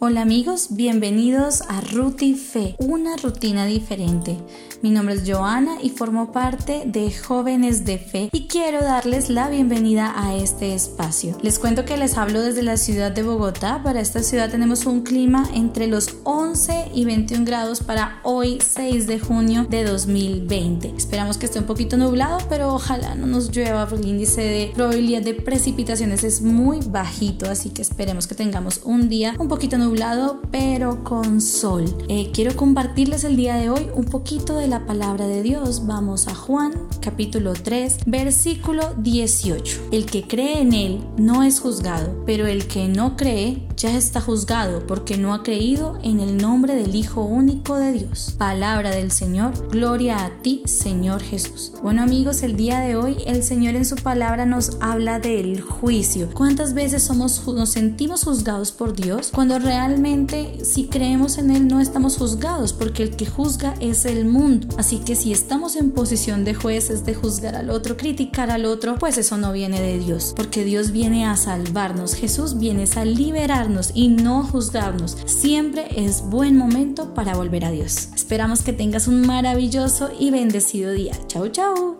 Hola amigos, bienvenidos a Ruti Fe, una rutina diferente. Mi nombre es Joana y formo parte de Jóvenes de Fe y quiero darles la bienvenida a este espacio. Les cuento que les hablo desde la ciudad de Bogotá. Para esta ciudad tenemos un clima entre los 11 y 21 grados para hoy 6 de junio de 2020. Esperamos que esté un poquito nublado, pero ojalá no nos llueva porque el índice de probabilidad de precipitaciones es muy bajito, así que esperemos que tengamos un día un poquito nublado pero con sol. Eh, quiero compartirles el día de hoy un poquito de la palabra de Dios, vamos a Juan capítulo 3, versículo 18. El que cree en Él no es juzgado, pero el que no cree ya está juzgado porque no ha creído en el nombre del Hijo único de Dios. Palabra del Señor, gloria a ti, Señor Jesús. Bueno amigos, el día de hoy el Señor en su palabra nos habla del juicio. ¿Cuántas veces somos, nos sentimos juzgados por Dios cuando realmente si creemos en Él no estamos juzgados porque el que juzga es el mundo? Así que si estamos en posición de jueces, de juzgar al otro, criticar al otro, pues eso no viene de Dios, porque Dios viene a salvarnos, Jesús viene a liberarnos y no juzgarnos. Siempre es buen momento para volver a Dios. Esperamos que tengas un maravilloso y bendecido día. Chau, chau.